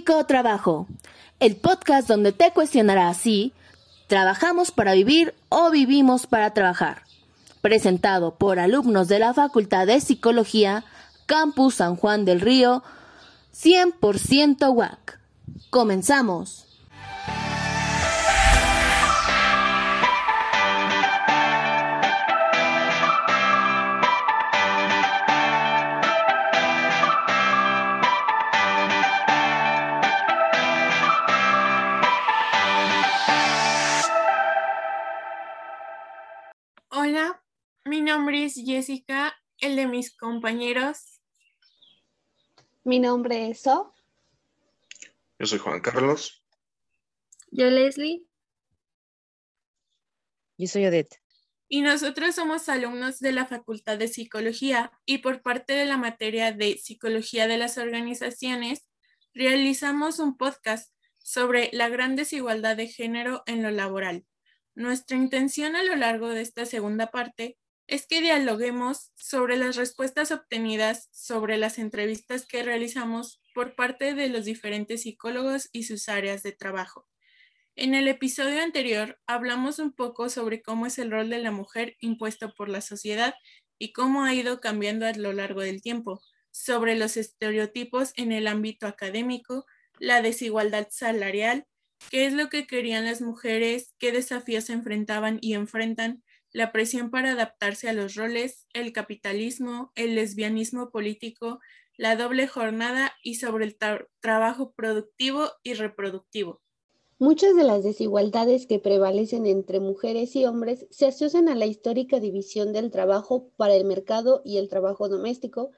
Psicotrabajo, el podcast donde te cuestionará si trabajamos para vivir o vivimos para trabajar. Presentado por alumnos de la Facultad de Psicología, Campus San Juan del Río, 100% WAC. Comenzamos. Nombre es Jessica, el de mis compañeros. Mi nombre es So. Yo soy Juan Carlos. Yo Leslie. Yo soy Odette. Y nosotros somos alumnos de la Facultad de Psicología y por parte de la materia de Psicología de las Organizaciones, realizamos un podcast sobre la gran desigualdad de género en lo laboral. Nuestra intención a lo largo de esta segunda parte es que dialoguemos sobre las respuestas obtenidas sobre las entrevistas que realizamos por parte de los diferentes psicólogos y sus áreas de trabajo. En el episodio anterior hablamos un poco sobre cómo es el rol de la mujer impuesto por la sociedad y cómo ha ido cambiando a lo largo del tiempo, sobre los estereotipos en el ámbito académico, la desigualdad salarial, qué es lo que querían las mujeres, qué desafíos se enfrentaban y enfrentan, la presión para adaptarse a los roles, el capitalismo, el lesbianismo político, la doble jornada y sobre el trabajo productivo y reproductivo. Muchas de las desigualdades que prevalecen entre mujeres y hombres se asocian a la histórica división del trabajo para el mercado y el trabajo doméstico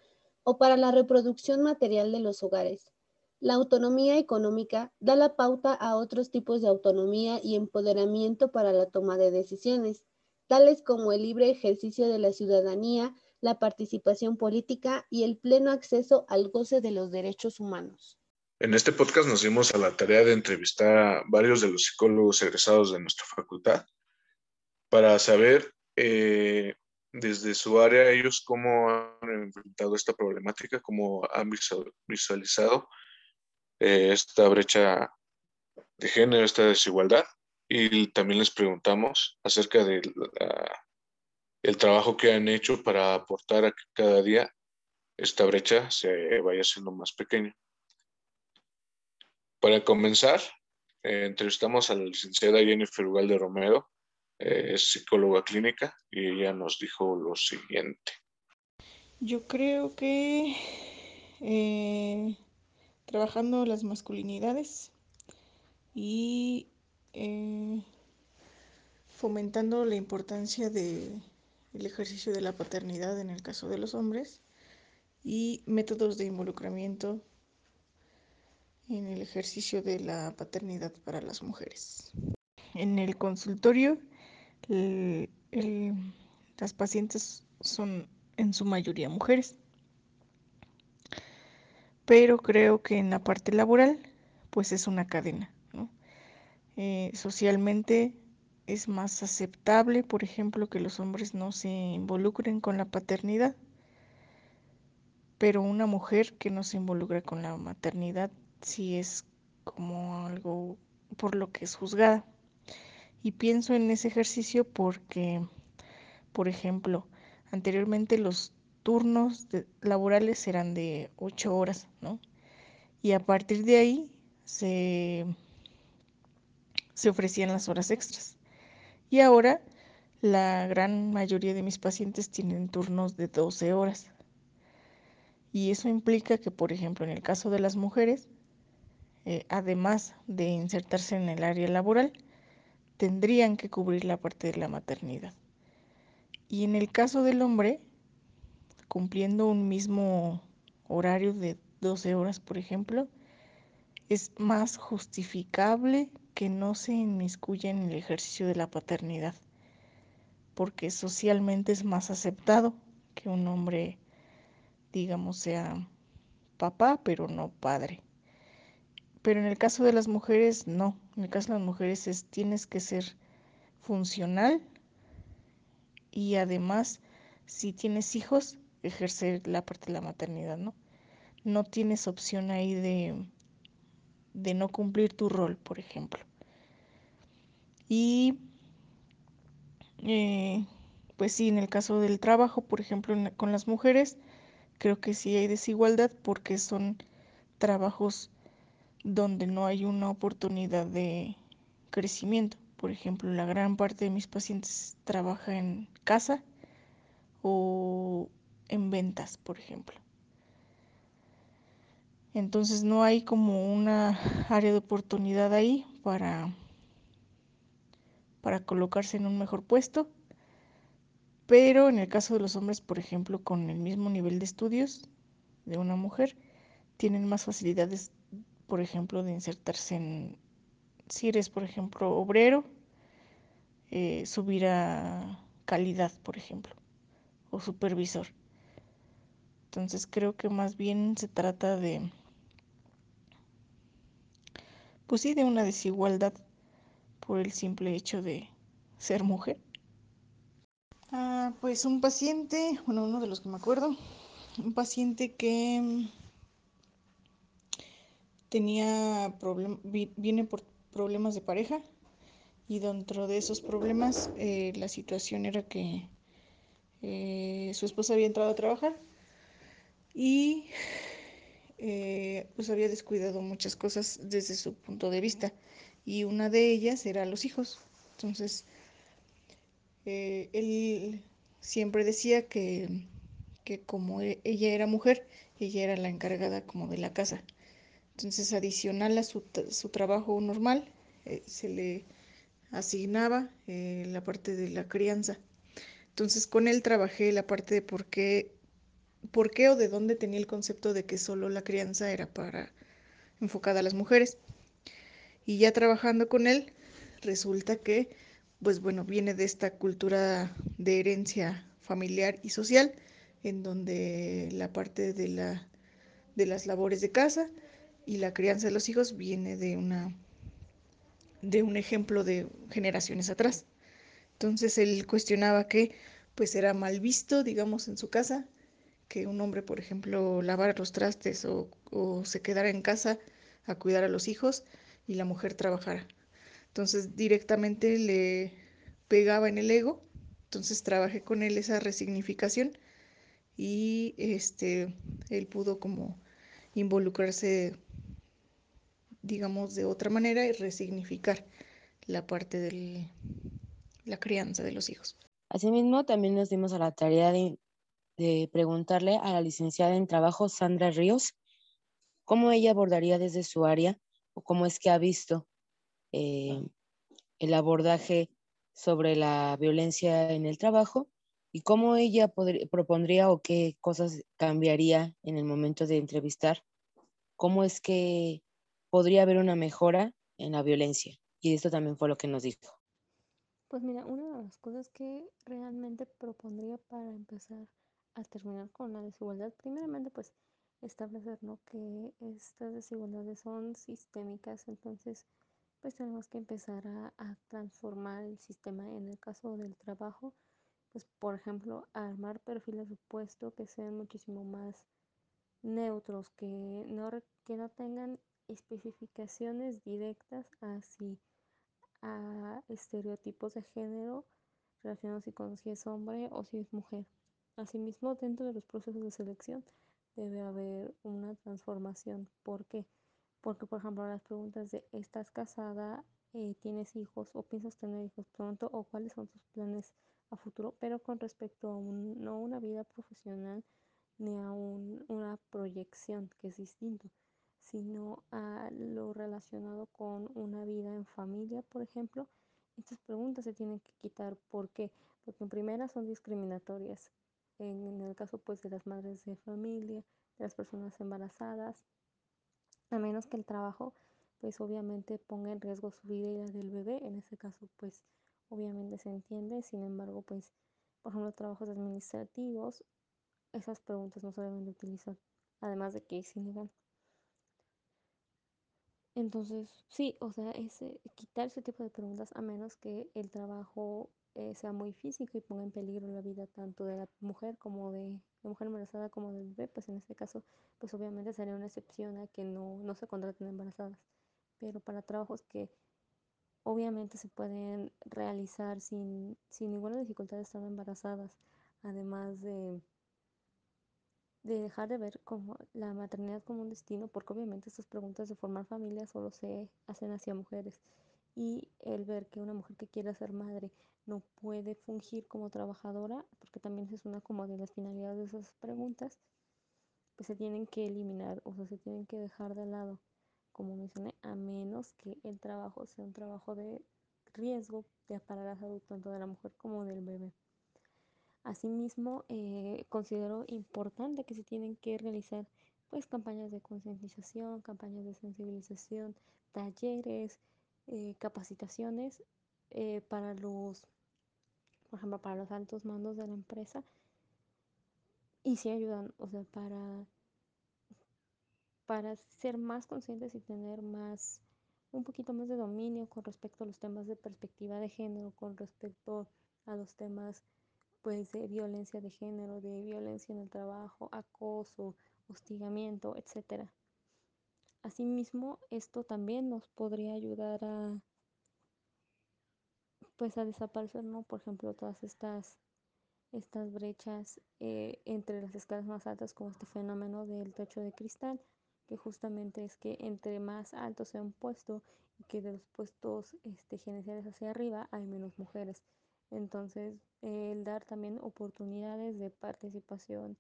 o para la reproducción material de los hogares. La autonomía económica da la pauta a otros tipos de autonomía y empoderamiento para la toma de decisiones, tales como el libre ejercicio de la ciudadanía, la participación política y el pleno acceso al goce de los derechos humanos. En este podcast nos dimos a la tarea de entrevistar a varios de los psicólogos egresados de nuestra facultad para saber eh, desde su área ellos cómo han enfrentado esta problemática, cómo han visualizado eh, esta brecha de género, esta desigualdad. Y también les preguntamos acerca del el trabajo que han hecho para aportar a que cada día esta brecha se vaya haciendo más pequeña. Para comenzar, eh, entrevistamos a la licenciada Jennifer Ugalde Romero, eh, es psicóloga clínica, y ella nos dijo lo siguiente. Yo creo que eh, trabajando las masculinidades y eh, fomentando la importancia del ejercicio de la paternidad en el caso de los hombres y métodos de involucramiento en el ejercicio de la paternidad para las mujeres. En el consultorio, las pacientes son en su mayoría mujeres pero creo que en la parte laboral, pues es una cadena. Eh, socialmente es más aceptable, por ejemplo, que los hombres no se involucren con la paternidad, pero una mujer que no se involucra con la maternidad sí es como algo por lo que es juzgada. Y pienso en ese ejercicio porque, por ejemplo, anteriormente los turnos laborales eran de ocho horas, ¿no? Y a partir de ahí se, se ofrecían las horas extras. Y ahora la gran mayoría de mis pacientes tienen turnos de 12 horas. Y eso implica que, por ejemplo, en el caso de las mujeres, eh, además de insertarse en el área laboral, tendrían que cubrir la parte de la maternidad. Y en el caso del hombre, cumpliendo un mismo horario de 12 horas, por ejemplo, es más justificable que no se inmiscuya en el ejercicio de la paternidad, porque socialmente es más aceptado que un hombre, digamos, sea papá, pero no padre. Pero en el caso de las mujeres, no. En el caso de las mujeres es tienes que ser funcional y además, si tienes hijos, ejercer la parte de la maternidad, ¿no? No tienes opción ahí de, de no cumplir tu rol, por ejemplo. Y eh, pues sí, en el caso del trabajo, por ejemplo, con las mujeres, creo que sí hay desigualdad porque son trabajos donde no hay una oportunidad de crecimiento. Por ejemplo, la gran parte de mis pacientes trabaja en casa o en ventas, por ejemplo. Entonces no hay como una área de oportunidad ahí para, para colocarse en un mejor puesto. Pero en el caso de los hombres, por ejemplo, con el mismo nivel de estudios de una mujer, tienen más facilidades, por ejemplo, de insertarse en, si eres, por ejemplo, obrero, eh, subir a calidad, por ejemplo, o supervisor. Entonces creo que más bien se trata de, pues sí, de una desigualdad por el simple hecho de ser mujer. Ah, pues un paciente, bueno, uno de los que me acuerdo, un paciente que mm, tenía problem viene por problemas de pareja y dentro de esos problemas eh, la situación era que eh, su esposa había entrado a trabajar y eh, pues había descuidado muchas cosas desde su punto de vista y una de ellas era los hijos. Entonces, eh, él siempre decía que, que como e, ella era mujer, ella era la encargada como de la casa. Entonces, adicional a su, su trabajo normal, eh, se le asignaba la parte de la crianza. Entonces, con él trabajé la parte de por qué por qué o de dónde tenía el concepto de que solo la crianza era para enfocada a las mujeres. Y ya trabajando con él, resulta que, pues bueno, viene de esta cultura de herencia familiar y social, en donde la parte de, la, de las labores de casa y la crianza de los hijos viene de una de un ejemplo de generaciones atrás. Entonces él cuestionaba que pues era mal visto, digamos, en su casa que un hombre, por ejemplo, lavara los trastes o, se quedara en casa a cuidar a los hijos y la mujer trabajara. Entonces directamente le pegaba en el ego, entonces trabajé con él esa resignificación y este, él pudo como involucrarse, digamos, de otra manera y resignificar la parte de la crianza de los hijos. Asimismo, también nos dimos a la tarea de de preguntarle a la licenciada en trabajo Sandra Ríos cómo ella abordaría desde su área o cómo es que ha visto eh, el abordaje sobre la violencia en el trabajo y cómo ella propondría o qué cosas cambiaría en el momento de entrevistar, cómo es que podría haber una mejora en la violencia. Y esto también fue lo que nos dijo. Pues mira, una de las cosas que realmente propondría para empezar a terminar con la desigualdad, primeramente pues establecer que estas desigualdades son sistémicas, entonces pues tenemos que empezar a, transformar el sistema en el caso del trabajo, pues por ejemplo armar perfiles de puesto que sean muchísimo más neutros, que no, que no tengan especificaciones directas así a estereotipos de género relacionados con si es hombre o si es mujer. Asimismo, dentro de los procesos de selección debe haber una transformación. ¿Por qué? Porque, por ejemplo, las preguntas de ¿estás casada? Eh, ¿Tienes hijos? ¿O piensas tener hijos pronto? ¿O cuáles son tus planes a futuro? Pero con respecto a un, no una vida profesional ni a un, una proyección, que es distinto, sino a lo relacionado con una vida en familia, por ejemplo. Estas preguntas se tienen que quitar. ¿Por qué? Porque en primera son discriminatorias en el caso pues de las madres de familia, de las personas embarazadas, a menos que el trabajo pues obviamente ponga en riesgo su vida y la del bebé, en ese caso pues obviamente se entiende, sin embargo pues por ejemplo trabajos administrativos, esas preguntas no se deben de utilizar, además de que es ilegal. Entonces, sí, o sea, ese, quitar ese tipo de preguntas a menos que el trabajo eh, sea muy físico y ponga en peligro la vida tanto de la mujer como de la mujer embarazada como del bebé, pues en este caso, pues obviamente sería una excepción a que no, no se contraten embarazadas. pero para trabajos que obviamente se pueden realizar sin, sin ninguna dificultad estando embarazadas, además de, de dejar de ver como la maternidad como un destino, porque obviamente estas preguntas de formar familia solo se hacen hacia mujeres. Y el ver que una mujer que quiera ser madre no puede fungir como trabajadora, porque también es una como de las finalidades de esas preguntas, pues se tienen que eliminar, o sea, se tienen que dejar de lado como mencioné, a menos que el trabajo sea un trabajo de riesgo para la salud tanto de la mujer como del bebé. Asimismo, eh, considero importante que se tienen que realizar pues campañas de concientización, campañas de sensibilización, talleres, eh, capacitaciones eh, para los, por ejemplo, para los altos mandos de la empresa y si ayudan, o sea, para para ser más conscientes y tener más, un poquito más de dominio con respecto a los temas de perspectiva de género, con respecto a los temas pues de violencia de género, de violencia en el trabajo, acoso, hostigamiento, etc. Asimismo, esto también nos podría ayudar a pues a desaparecer, ¿no? Por ejemplo, todas estas estas brechas eh, entre las escalas más altas como este fenómeno del techo de cristal que justamente es que entre más alto sea un puesto y que de los puestos este, gerenciales hacia arriba hay menos mujeres. Entonces, el dar también oportunidades de participación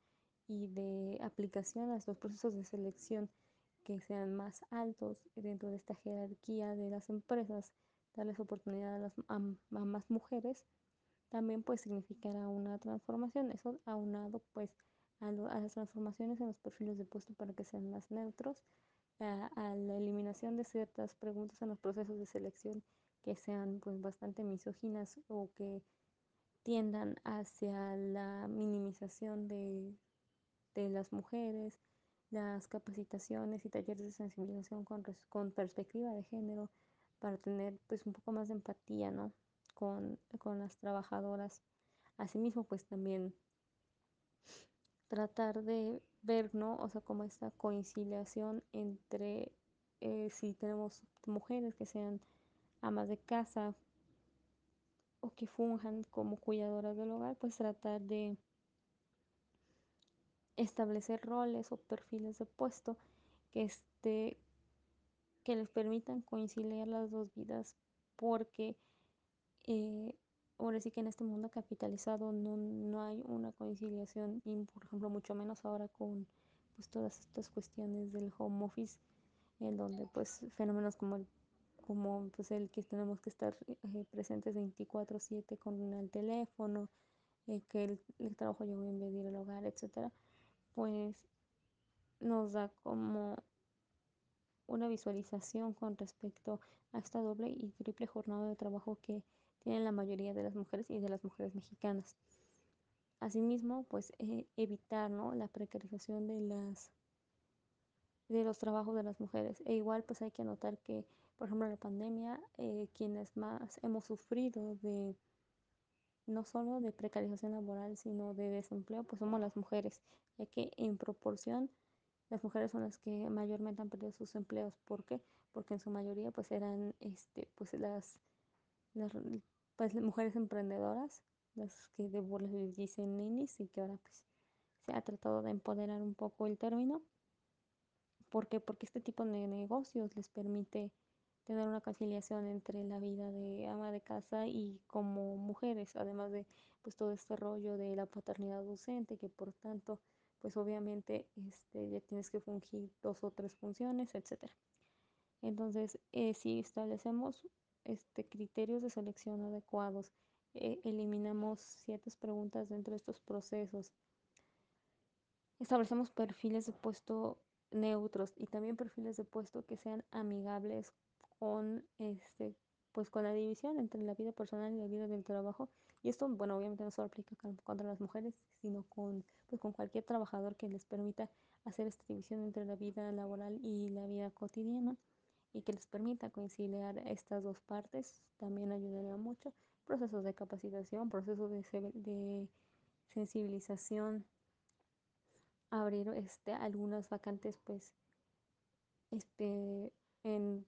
y de aplicación a estos procesos de selección que sean más altos dentro de esta jerarquía de las empresas, darles oportunidad a, las, a, más mujeres, también pues significará una transformación. Eso aunado pues a, las transformaciones en los perfiles de puesto para que sean más neutros, a, la eliminación de ciertas preguntas en los procesos de selección que sean pues bastante misóginas o que tiendan hacia la minimización de, de las mujeres, las capacitaciones y talleres de sensibilización con, con, perspectiva de género para tener pues un poco más de empatía ¿no? con, con las trabajadoras. Asimismo pues también tratar de ver, ¿no? O sea, como esta conciliación entre eh, si tenemos mujeres que sean amas de casa o que funjan como cuidadoras del hogar, pues tratar de establecer roles o perfiles de puesto que este que les permitan conciliar las dos vidas porque eh, ahora sí que en este mundo capitalizado no, no hay una conciliación y por ejemplo mucho menos ahora con pues todas estas cuestiones del home office en donde pues fenómenos como el como pues el que tenemos que estar eh, presentes 24/7 con el teléfono eh, que el, el, trabajo llegó a invadir el hogar etcétera pues nos da como una visualización con respecto a esta doble y triple jornada de trabajo que tienen la mayoría de las mujeres y de las mujeres mexicanas. Asimismo, pues eh, evitar ¿no? la precarización de las de los trabajos de las mujeres. E igual pues hay que anotar que, por ejemplo, la pandemia, eh, quienes más hemos sufrido de no solo de precarización laboral, sino de desempleo, pues somos las mujeres, ya que en proporción las mujeres son las que mayormente han perdido sus empleos. ¿Por qué? Porque en su mayoría pues eran este, pues las, las pues mujeres emprendedoras, las que de burlas les dicen ninis y que ahora pues se ha tratado de empoderar un poco el término. ¿Por qué? Porque este tipo de negocios les permite tener una conciliación entre la vida de ama de casa y como mujeres, además de pues todo este rollo de la paternidad docente, que por tanto pues obviamente este, ya tienes que fungir dos o tres funciones, etcétera. Entonces, eh, si establecemos este, criterios de selección adecuados, eh, eliminamos ciertas preguntas dentro de estos procesos, establecemos perfiles de puesto neutros y también perfiles de puesto que sean amigables con este pues con la división entre la vida personal y la vida del trabajo y esto bueno obviamente no solo aplica contra las mujeres sino con pues con cualquier trabajador que les permita hacer esta división entre la vida laboral y la vida cotidiana y que les permita conciliar estas dos partes también ayudaría mucho. Procesos de capacitación, procesos de, de sensibilización, abrir este, algunas vacantes pues este, en,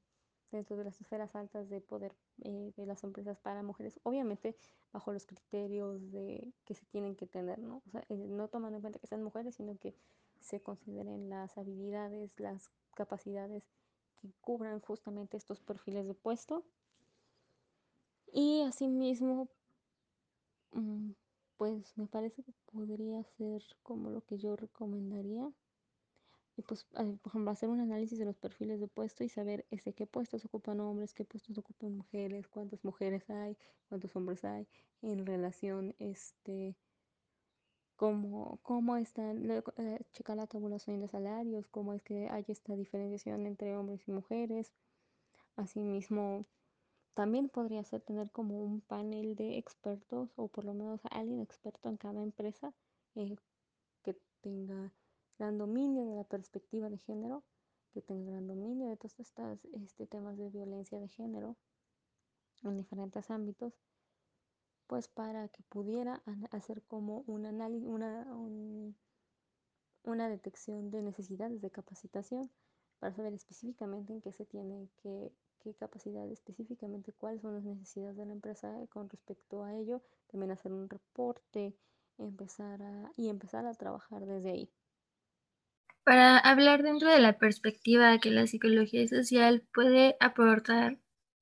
dentro de las esferas altas de poder eh, de las empresas para mujeres, obviamente bajo los criterios de que se tienen que tener, ¿no? O sea, eh, no tomando en cuenta que sean mujeres, sino que se consideren las habilidades, las capacidades que cubran justamente estos perfiles de puesto. Y asimismo, mm, pues me parece que podría ser como lo que yo recomendaría. Y pues, por ejemplo, hacer un análisis de los perfiles de puesto y saber ese, qué puestos ocupan hombres, qué puestos ocupan mujeres, cuántas mujeres hay, cuántos hombres hay en relación, este, cómo, cómo están, eh, checar la tabulación de salarios, cómo es que hay esta diferenciación entre hombres y mujeres. Asimismo, también podría ser tener como un panel de expertos o por lo menos alguien experto en cada empresa eh, que tenga gran dominio de la perspectiva de género, que tenga gran dominio de todos estos este, temas de violencia de género en diferentes ámbitos, pues para que pudiera hacer como un análisis, una, una detección de necesidades de capacitación para saber específicamente en qué se tiene que, qué capacidad específicamente, cuáles son las necesidades de la empresa con respecto a ello, también hacer un reporte, empezar a, y empezar a trabajar desde ahí. Para hablar dentro de la perspectiva que la psicología social puede aportar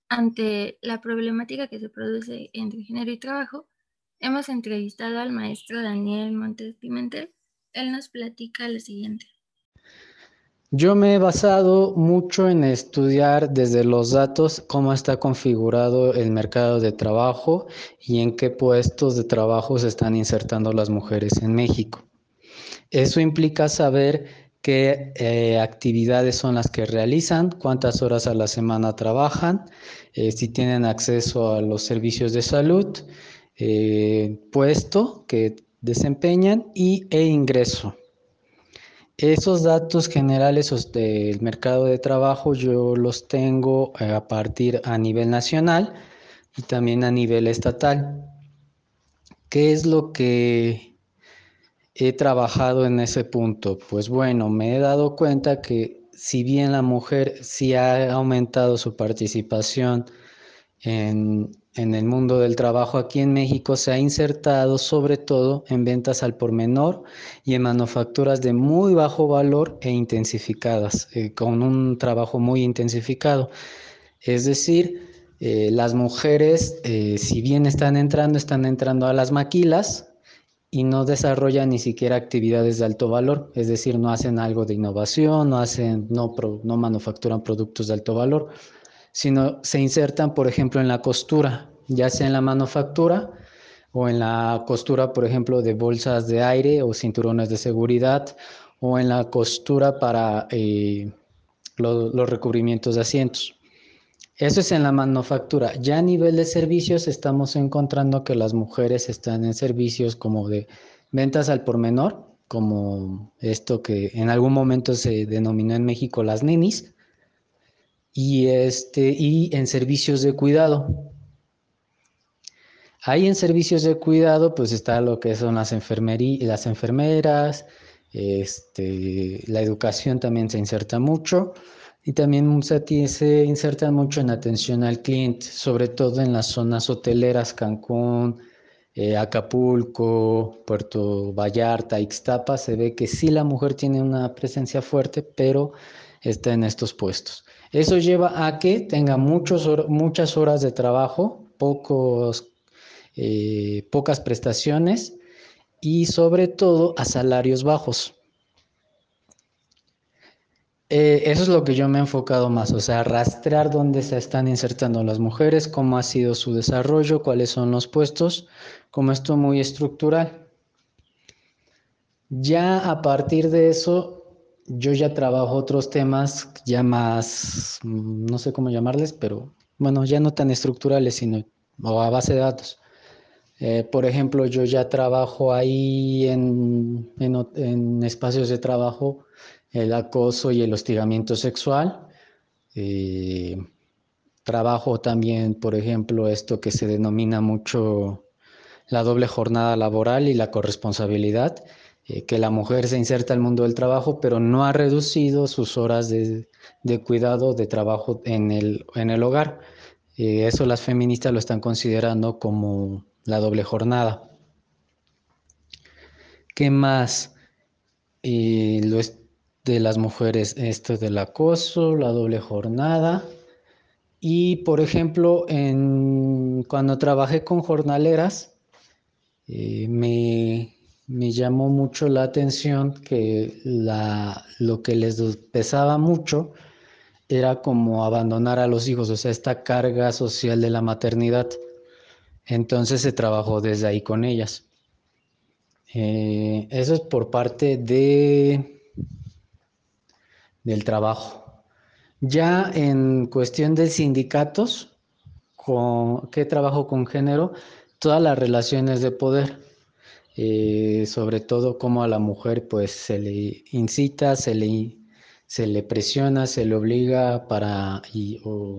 ante la problemática que se produce entre género y trabajo, hemos entrevistado al maestro Daniel Montes Pimentel. Él nos platica lo siguiente. Yo me he basado mucho en estudiar desde los datos cómo está configurado el mercado de trabajo y en qué puestos de trabajo se están insertando las mujeres en México. Eso implica saber qué eh, actividades son las que realizan, cuántas horas a la semana trabajan, eh, si tienen acceso a los servicios de salud, eh, puesto que desempeñan y, e ingreso. Esos datos generales del mercado de trabajo yo los tengo a partir a nivel nacional y también a nivel estatal. ¿Qué es lo que he trabajado en ese punto? Pues bueno, me he dado cuenta que si bien la mujer sí ha aumentado su participación en, el mundo del trabajo aquí en México, se ha insertado sobre todo en ventas al por menor y en manufacturas de muy bajo valor e intensificadas, eh, con un trabajo muy intensificado. Es decir, eh, las mujeres, eh, si bien están entrando, están entrando a las maquilas, y no desarrollan ni siquiera actividades de alto valor, es decir, no hacen algo de innovación, no, hacen, no, no manufacturan productos de alto valor, sino se insertan, por ejemplo, en la costura, ya sea en la manufactura o en la costura, por ejemplo, de bolsas de aire o cinturones de seguridad, o en la costura para eh, los recubrimientos de asientos. Eso es en la manufactura. Ya a nivel de servicios estamos encontrando que las mujeres están en servicios como de ventas al por menor, como esto que en algún momento se denominó en México las nenis, y, este, y en servicios de cuidado. Ahí en servicios de cuidado, pues está lo que son las, las enfermeras, este, la educación también se inserta mucho. Y también se insertan mucho en atención al cliente, sobre todo en las zonas hoteleras, Cancún, eh, Acapulco, Puerto Vallarta, Ixtapa, se ve que sí la mujer tiene una presencia fuerte, pero está en estos puestos. Eso lleva a que tenga muchas horas de trabajo, pocos, eh, pocas prestaciones y sobre todo a salarios bajos. Eh, eso es lo que yo me he enfocado más, o sea, rastrear dónde se están insertando las mujeres, cómo ha sido su desarrollo, cuáles son los puestos, como esto muy estructural. Ya a partir de eso, yo ya trabajo otros temas ya más, mm, no sé cómo llamarles, pero bueno, ya no tan estructurales, sino a base de datos. Eh, por ejemplo, yo ya trabajo ahí en, en espacios de trabajo el acoso y el hostigamiento sexual. Eh, trabajo también, por ejemplo, esto que se denomina mucho la doble jornada laboral y la corresponsabilidad. eh, que la mujer se inserta al mundo del trabajo, pero no ha reducido sus horas de, cuidado, de trabajo en el, en el hogar. Eh, eso las feministas lo están considerando como la doble jornada. ¿Qué más? lo de las mujeres, esto del acoso, la doble jornada. Y por ejemplo, en, cuando trabajé con jornaleras, eh, me, me, llamó mucho la atención que la, lo que les pesaba mucho era como abandonar a los hijos, o sea, esta carga social de la maternidad. Entonces se trabajó desde ahí con ellas. Eh, eso es por parte de, del trabajo. Ya en cuestión de sindicatos, con, ¿qué trabajo con género? Todas las relaciones de poder. Eh, sobre todo como a la mujer pues se le incita, se le, se le presiona, se le obliga para y, o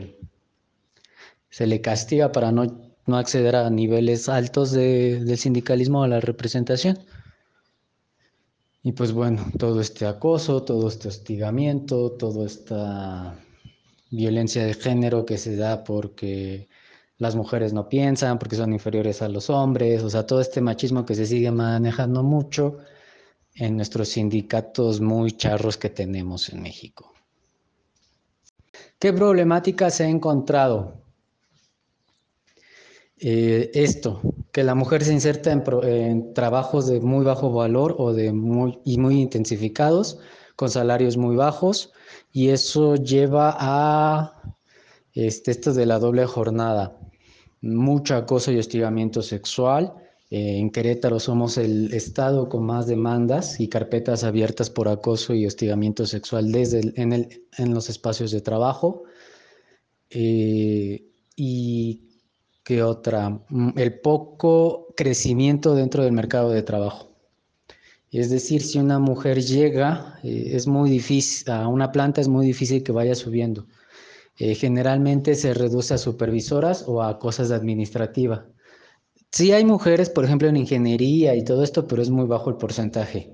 se le castiga para no no acceder a niveles altos de, del sindicalismo a la representación. Y pues bueno, todo este acoso, todo este hostigamiento, toda esta violencia de género que se da porque las mujeres no piensan, porque son inferiores a los hombres, o sea, todo este machismo que se sigue manejando mucho en nuestros sindicatos muy charros que tenemos en México. ¿Qué problemáticas he encontrado? Eh, esto, que la mujer se inserta en, trabajos de muy bajo valor o de muy, y muy intensificados, con salarios muy bajos, y eso lleva a este, esto de la doble jornada, mucho acoso y hostigamiento sexual. Eh, en Querétaro somos el estado con más demandas y carpetas abiertas por acoso y hostigamiento sexual desde en, el, en, los espacios de trabajo. Eh, y ¿Qué otra? Mm, el poco crecimiento dentro del mercado de trabajo. Es decir, si una mujer llega, eh, es muy difícil, a una planta es muy difícil que vaya subiendo. Eh, generalmente se reduce a supervisoras o a cosas administrativas. Sí hay mujeres, por ejemplo, en ingeniería y todo esto, pero es muy bajo el porcentaje.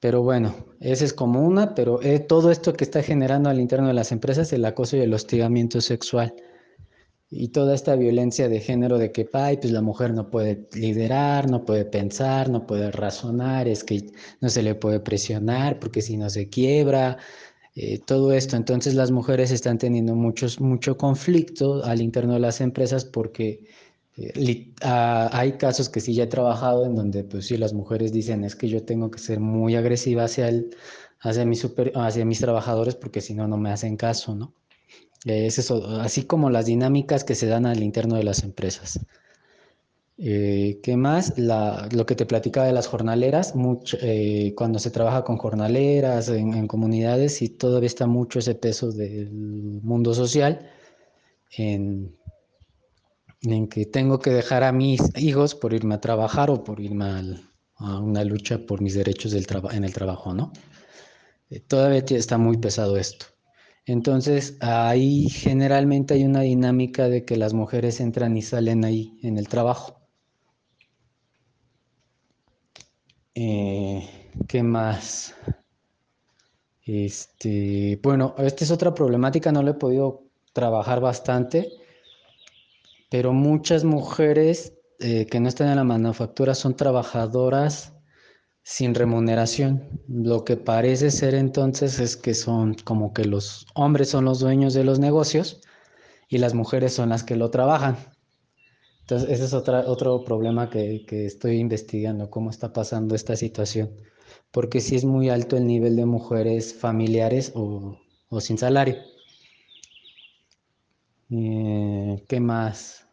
Pero bueno, esa es como una, pero eh, todo esto que está generando al interno de las empresas, el acoso y el hostigamiento sexual y toda esta violencia de género de que ay, pues la mujer no puede liderar, no puede pensar, no puede razonar, es que no se le puede presionar porque si no se quiebra, eh, todo esto. Entonces las mujeres están teniendo muchos, mucho conflicto al interno de las empresas porque eh, hay casos que sí ya he trabajado en donde pues sí las mujeres dicen es que yo tengo que ser muy agresiva hacia, el, hacia, hacia mis trabajadores porque si no, no me hacen caso, ¿no? Es eso, así como las dinámicas que se dan al interno de las empresas. Eh, ¿Qué más? lo que te platicaba de las jornaleras, eh, cuando se trabaja con jornaleras en, comunidades y todavía está mucho ese peso del mundo social en, que tengo que dejar a mis hijos por irme a trabajar o por irme a una lucha por mis derechos del en el trabajo, ¿no? Eh, todavía está muy pesado esto. Entonces, ahí generalmente hay una dinámica de que las mujeres entran y salen ahí en el trabajo. Eh, ¿Qué más? Este, bueno, esta es otra problemática, no le he podido trabajar bastante, pero muchas mujeres eh, que no están en la manufactura son trabajadoras sin remuneración. Lo que parece ser entonces es que son como que los hombres son los dueños de los negocios y las mujeres son las que lo trabajan. Entonces, ese es otra, otro problema que, estoy investigando, cómo está pasando esta situación. Porque si es muy alto el nivel de mujeres familiares o, sin salario. Eh, ¿Qué más?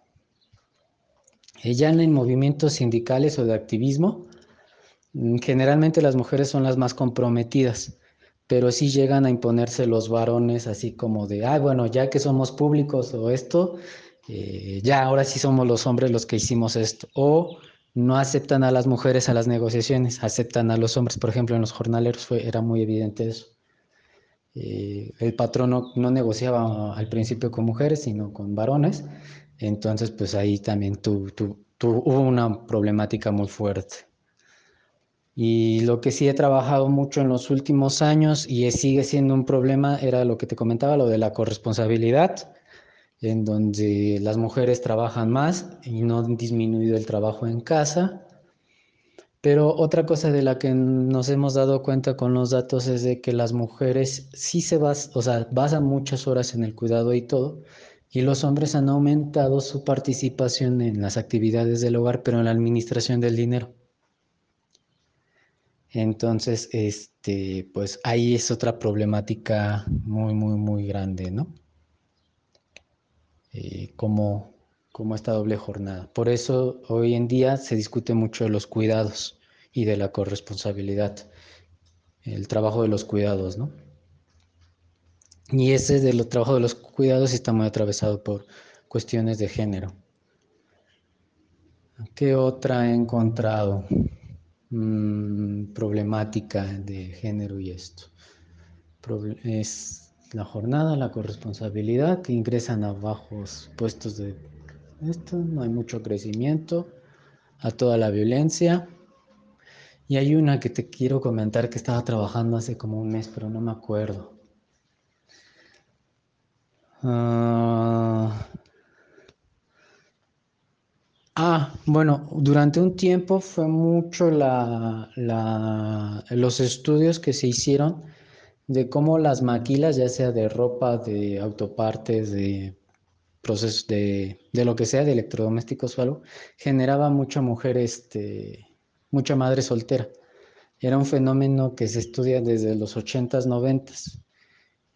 Ella en movimientos sindicales o de activismo, generalmente las mujeres son las más comprometidas, pero sí llegan a imponerse los varones así como de, ah, bueno, ya que somos públicos o esto, eh, ya ahora sí somos los hombres los que hicimos esto. O no aceptan a las mujeres a las negociaciones, aceptan a los hombres. Por ejemplo, en los jornaleros fue, era muy evidente eso. Eh, el patrón no, negociaba al principio con mujeres, sino con varones. Entonces, pues ahí también tu, hubo una problemática muy fuerte. Y lo que sí he trabajado mucho en los últimos años y sigue siendo un problema era lo que te comentaba, lo de la corresponsabilidad, en donde las mujeres trabajan más y no han disminuido el trabajo en casa. Pero otra cosa de la que nos hemos dado cuenta con los datos es de que las mujeres sí se basan, o sea, basan muchas horas en el cuidado y todo, y los hombres han aumentado su participación en las actividades del hogar, pero en la administración del dinero. Entonces, este, pues ahí es otra problemática muy, muy, muy grande, ¿no? Eh, como, como esta doble jornada. Por eso hoy en día se discute mucho de los cuidados y de la corresponsabilidad, el trabajo de los cuidados, ¿no? Y ese de los trabajos de los cuidados está muy atravesado por cuestiones de género. ¿Qué otra he encontrado? Mm, problemática de género y esto. es la jornada, la corresponsabilidad, que ingresan a bajos puestos de esto, no hay mucho crecimiento, a toda la violencia. Y hay una que te quiero comentar que estaba trabajando hace como un mes, pero no me acuerdo. Ah, Ah, bueno, durante un tiempo fue mucho la, los estudios que se hicieron de cómo las maquilas, ya sea de ropa, de autopartes, de procesos, de, lo que sea, de electrodomésticos o algo, generaba mucha mujer, este, mucha madre soltera. Era un fenómeno que se estudia desde los 80s, 90s.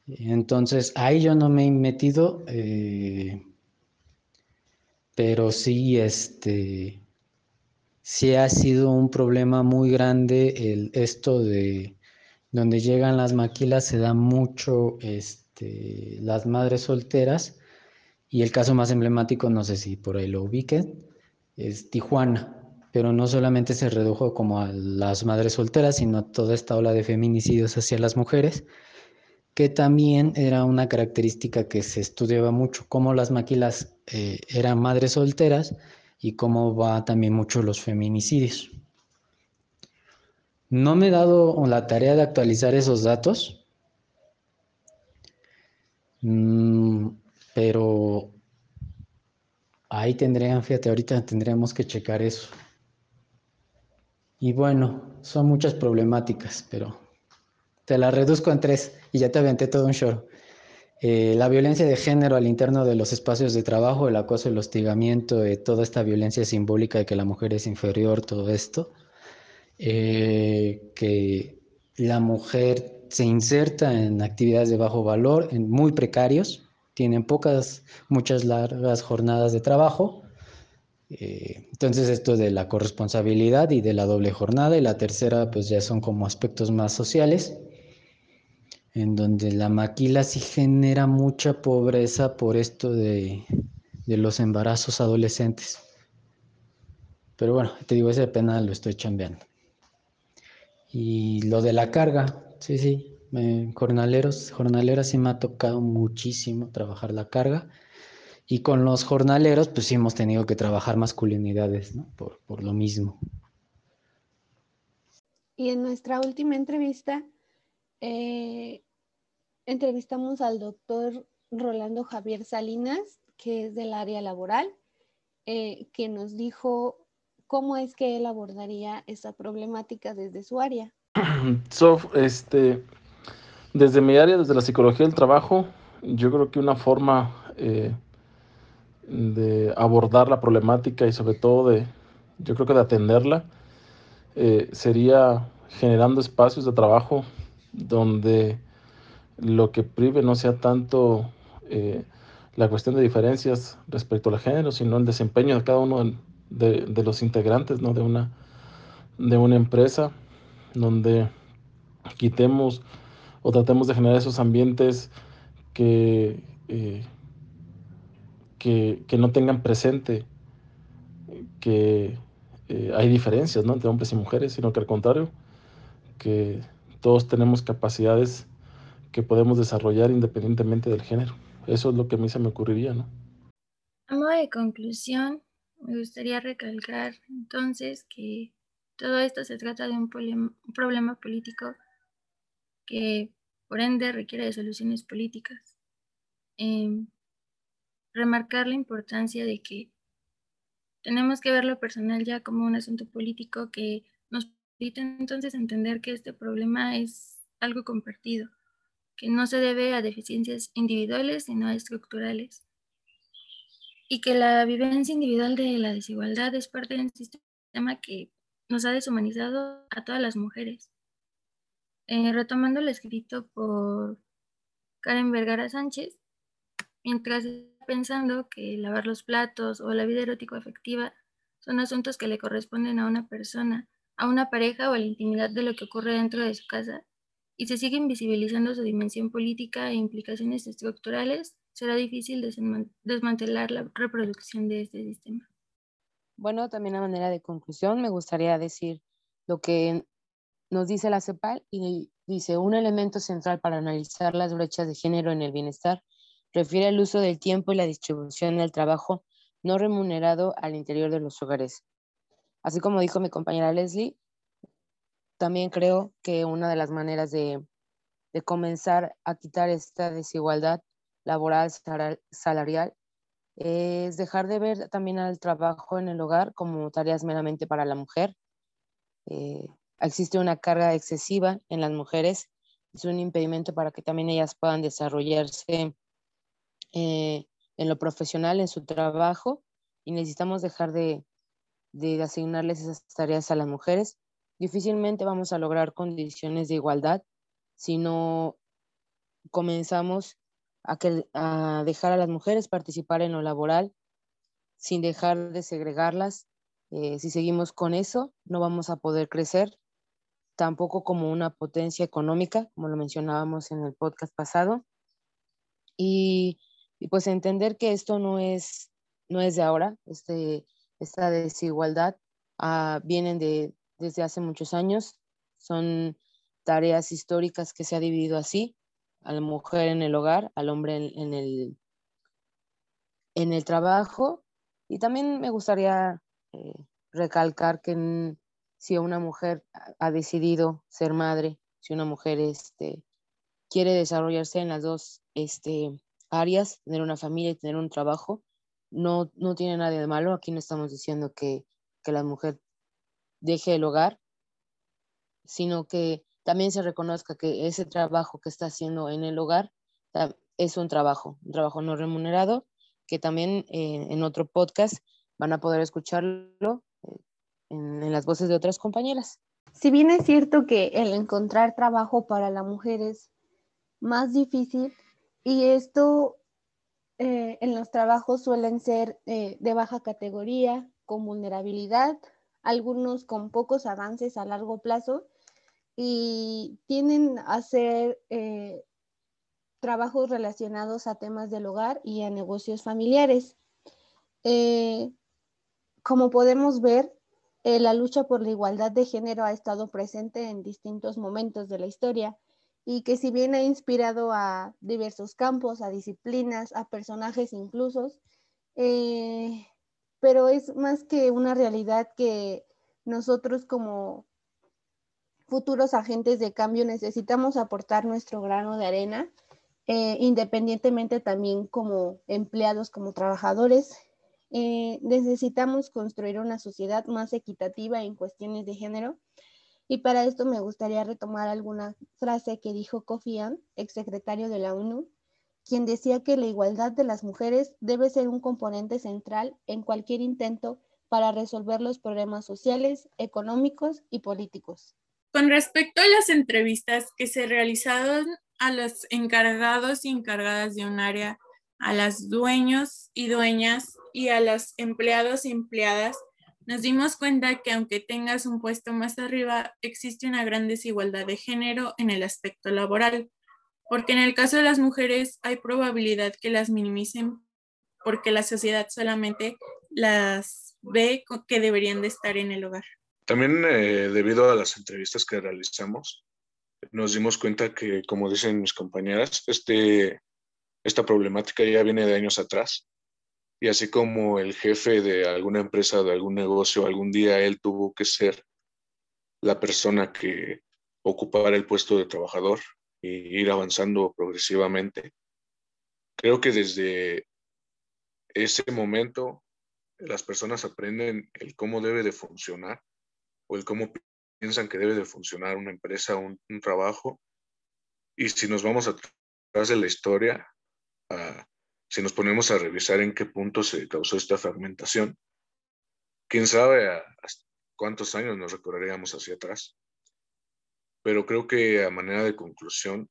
Entonces, ahí yo no me he metido. Eh, pero sí, este, sí ha sido un problema muy grande el, esto de donde llegan las maquilas, se da mucho este, las madres solteras y el caso más emblemático, no sé si por ahí lo ubiquen, es Tijuana, pero no solamente se redujo como a las madres solteras, sino a toda esta ola de feminicidios hacia las mujeres que también era una característica que se estudiaba mucho, cómo las maquilas eh, eran madres solteras y cómo va también mucho los feminicidios. No me he dado la tarea de actualizar esos datos, mm, pero ahí tendrían, fíjate, ahorita tendríamos que checar eso. Y bueno, son muchas problemáticas, pero te la reduzco en tres y ya te aventé todo un show. Eh, la violencia de género al interno de los espacios de trabajo, el acoso, el hostigamiento, eh, toda esta violencia simbólica de que la mujer es inferior, todo esto, eh, que la mujer se inserta en actividades de bajo valor, en muy precarios, tienen pocas, muchas largas jornadas de trabajo. entonces esto de la corresponsabilidad y de la doble jornada y la tercera pues ya son como aspectos más sociales en donde la maquila sí genera mucha pobreza por esto de, los embarazos adolescentes. Pero bueno, te digo, ese pena lo estoy chambeando. Y lo de la carga, sí, sí, jornaleros, jornaleras sí me ha tocado muchísimo trabajar la carga. Y con los jornaleros, pues sí hemos tenido que trabajar masculinidades, ¿no? Por, por lo mismo. Y en nuestra última entrevista, eh, entrevistamos al doctor Rolando Javier Salinas, que es del área laboral, eh, que nos dijo cómo es que él abordaría esa problemática desde su área. este, desde mi área, desde la psicología del trabajo, yo creo que una forma eh, de abordar la problemática y sobre todo de, yo creo que de atenderla, sería generando espacios de trabajo donde lo que prive no sea tanto eh, la cuestión de diferencias respecto al género, sino el desempeño de cada uno de, los integrantes ¿no? de, una, de una empresa, donde quitemos o tratemos de generar esos ambientes que, eh, que, no tengan presente que eh, hay diferencias ¿no? entre hombres y mujeres, sino que al contrario, que todos tenemos capacidades que podemos desarrollar independientemente del género. Eso es lo que a mí se me ocurriría, ¿no? A modo de conclusión, me gustaría recalcar entonces que Todo esto se trata de un, problema político que por ende requiere de soluciones políticas. Em, remarcar la importancia de que tenemos que ver lo personal ya como un asunto político que nos permite entonces entender que este problema es algo compartido, que no se debe a deficiencias individuales, sino a estructurales, y que la vivencia individual de la desigualdad es parte de un sistema que nos ha deshumanizado a todas las mujeres. Eh, retomando el escrito por Karen Vergara Sánchez, mientras pensando que lavar los platos o la vida erótico afectiva son asuntos que le corresponden a una persona, a una pareja o a la intimidad de lo que ocurre dentro de su casa, y se sigue invisibilizando su dimensión política e implicaciones estructurales, será difícil desmantelar la reproducción de este sistema. Bueno, también a manera de conclusión, me gustaría decir lo que nos dice la CEPAL y dice, un elemento central para analizar las brechas de género en el bienestar refiere al uso del tiempo y la distribución del trabajo no remunerado al interior de los hogares. Así como dijo mi compañera Leslie, también creo que una de las maneras de, comenzar a quitar esta desigualdad laboral salarial es dejar de ver también al trabajo en el hogar como tareas meramente para la mujer. Eh, existe una carga excesiva en las mujeres, es un impedimento para que también ellas puedan desarrollarse eh, en lo profesional, en su trabajo, y necesitamos dejar de, de asignarles esas tareas a las mujeres. Difícilmente vamos a lograr condiciones de igualdad si no comenzamos a, dejar a las mujeres participar en lo laboral sin dejar de segregarlas. Eh, si seguimos con eso, no vamos a poder crecer, tampoco como una potencia económica, como lo mencionábamos en el podcast pasado. Y, pues entender que esto no es, no es de ahora, este, esta desigualdad uh, vienen de, desde hace muchos años, son tareas históricas que se ha dividido así a la mujer en el hogar, al hombre en, el, en el trabajo. Y también me gustaría eh, recalcar que si una mujer ha decidido ser madre, si una mujer este, quiere desarrollarse en las dos este, áreas, tener una familia y tener un trabajo, no, no tiene nada de malo. Aquí no estamos diciendo que, que la mujer deje el hogar, sino que también se reconozca que ese trabajo que está haciendo en el hogar es un trabajo, un trabajo no remunerado, que también eh, en otro podcast van a poder escucharlo eh, en, las voces de otras compañeras. Si bien es cierto que el encontrar trabajo para la mujer es más difícil y esto eh, en los trabajos suelen ser de baja categoría, con vulnerabilidad, algunos con pocos avances a largo plazo, y tienen a hacer eh, trabajos relacionados a temas del hogar y a negocios familiares. Eh, como podemos ver, eh, la lucha por la igualdad de género ha estado presente en distintos momentos de la historia y que si bien ha inspirado a diversos campos, a disciplinas, a personajes inclusos, pero es más que una realidad que nosotros como futuros agentes de cambio necesitamos aportar nuestro grano de arena, eh, independientemente también como empleados, como trabajadores. Eh, necesitamos construir una sociedad más equitativa en cuestiones de género. Y para esto me gustaría retomar alguna frase que dijo Kofi Annan, exsecretario de la ONU, quien decía que la igualdad de las mujeres debe ser un componente central en cualquier intento para resolver los problemas sociales, económicos y políticos. Con respecto a las entrevistas que se realizaron a los encargados y encargadas de un área, a las dueños y dueñas y a los empleados y empleadas, nos dimos cuenta que aunque tengas un puesto más arriba, existe una gran desigualdad de género en el aspecto laboral, porque en el caso de las mujeres hay probabilidad que las minimicen porque la sociedad solamente las ve que deberían de estar en el hogar. También eh, debido a las entrevistas que realizamos, nos dimos cuenta que, como dicen mis compañeras, este, esta problemática ya viene de años atrás. Y así como el jefe de alguna empresa, de algún negocio, algún día él tuvo que ser la persona que ocupara el puesto de trabajador y ir avanzando progresivamente. Creo que desde ese momento las personas aprenden el cómo debe de funcionar o el cómo piensan que debe de funcionar una empresa, un, un trabajo. Y si nos vamos atrás de la historia, si nos ponemos a revisar en qué punto se causó esta fragmentación, quién sabe cuántos años nos recorreríamos hacia atrás. Pero creo que a manera de conclusión,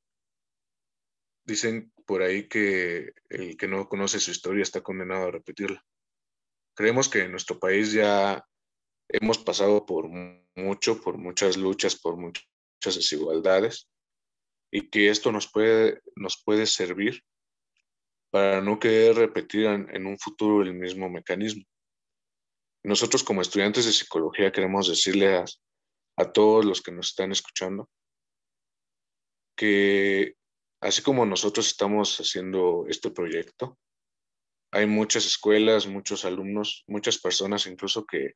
dicen por ahí que el que no conoce su historia está condenado a repetirla. Creemos que en nuestro país ya hemos pasado por mucho, por muchas luchas, por muchas desigualdades, y que esto nos puede, nos puede servir para no querer repetir en, un futuro el mismo mecanismo. Nosotros como estudiantes de psicología queremos decirle a todos los que nos están escuchando que así como nosotros estamos haciendo este proyecto, hay muchas escuelas, muchos alumnos, muchas personas incluso que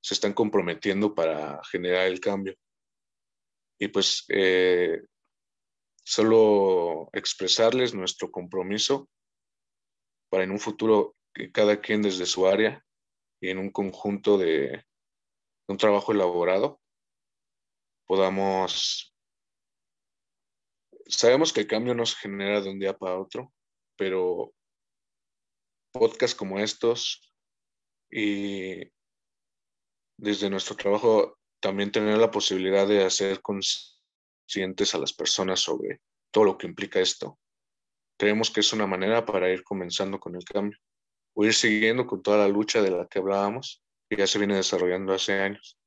se están comprometiendo para generar el cambio. Y pues eh, solo expresarles nuestro compromiso para en un futuro que cada quien desde su área y en un conjunto de, un trabajo elaborado podamos... Sabemos que el cambio no se genera de un día para otro, pero podcasts como estos y desde nuestro trabajo también tener la posibilidad de hacer conscientes a las personas sobre todo lo que implica esto. Creemos que es una manera para ir comenzando con el cambio o ir siguiendo con toda la lucha de la que hablábamos que ya se viene desarrollando hace años.